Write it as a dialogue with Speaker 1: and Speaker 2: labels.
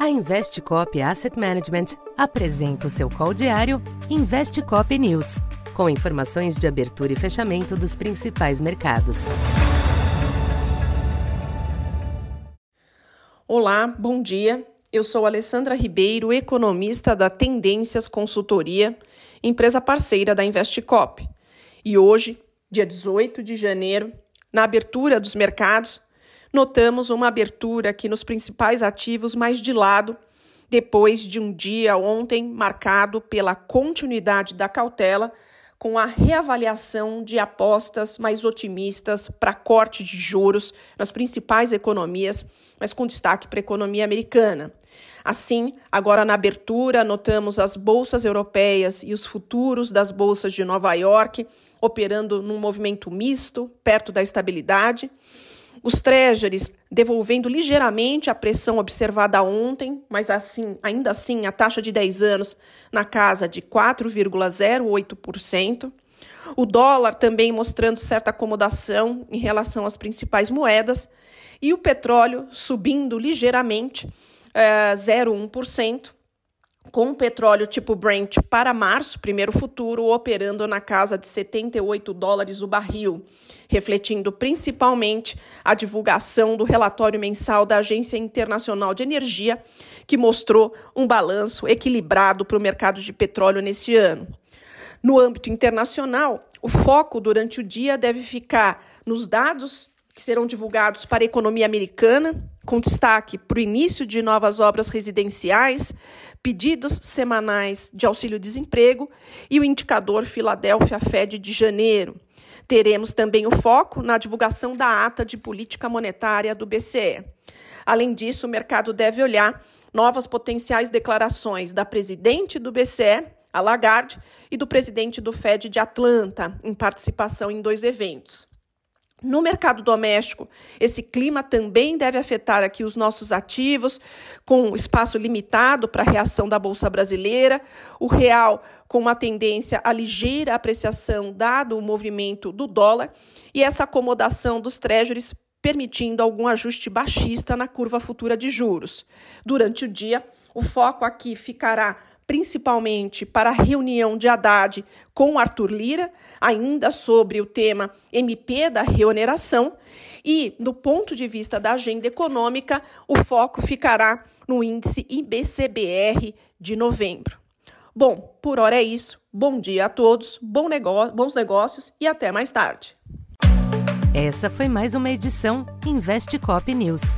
Speaker 1: A Investcop Asset Management apresenta o seu call diário Investcop News, com informações de abertura e fechamento dos principais mercados.
Speaker 2: Olá, bom dia. Eu sou Alessandra Ribeiro, economista da Tendências Consultoria, empresa parceira da Investcop. E hoje, dia 18 de janeiro, na abertura dos mercados, notamos uma abertura aqui nos principais ativos mais de lado, depois de um dia ontem marcado pela continuidade da cautela, com a reavaliação de apostas mais otimistas para corte de juros nas principais economias, mas com destaque para a economia americana. Assim, agora na abertura, notamos as bolsas europeias e os futuros das bolsas de Nova York operando num movimento misto, perto da estabilidade. Os treasuries devolvendo ligeiramente a pressão observada ontem, mas assim, ainda assim, a taxa de 10 anos na casa de 4,08%. O dólar também mostrando certa acomodação em relação às principais moedas e o petróleo subindo ligeiramente, é, eh, 0,1% com o petróleo tipo Brent para março, primeiro futuro, operando na casa de 78 dólares o barril, refletindo principalmente a divulgação do relatório mensal da Agência Internacional de Energia, que mostrou um balanço equilibrado para o mercado de petróleo nesse ano. No âmbito internacional, o foco durante o dia deve ficar nos dados que serão divulgados para a economia americana, com destaque para o início de novas obras residenciais, pedidos semanais de auxílio-desemprego e o indicador Filadélfia Fed de janeiro. Teremos também o foco na divulgação da ata de política monetária do BCE. Além disso, o mercado deve olhar novas potenciais declarações da presidente do BCE, a Lagarde, e do presidente do Fed de Atlanta, em participação em dois eventos. No mercado doméstico, esse clima também deve afetar aqui os nossos ativos, com espaço limitado para a reação da Bolsa Brasileira, o real com uma tendência à ligeira apreciação, dado o movimento do dólar, e essa acomodação dos treasuries permitindo algum ajuste baixista na curva futura de juros. Durante o dia, o foco aqui ficará principalmente para a reunião de Haddad com Arthur Lira, ainda sobre o tema MP da reoneração, e, do ponto de vista da agenda econômica, o foco ficará no índice IBCBR de novembro. Bom, por hora é isso. Bom dia a todos, bom bons negócios e até mais tarde.
Speaker 1: Essa foi mais uma edição Investe Cop News.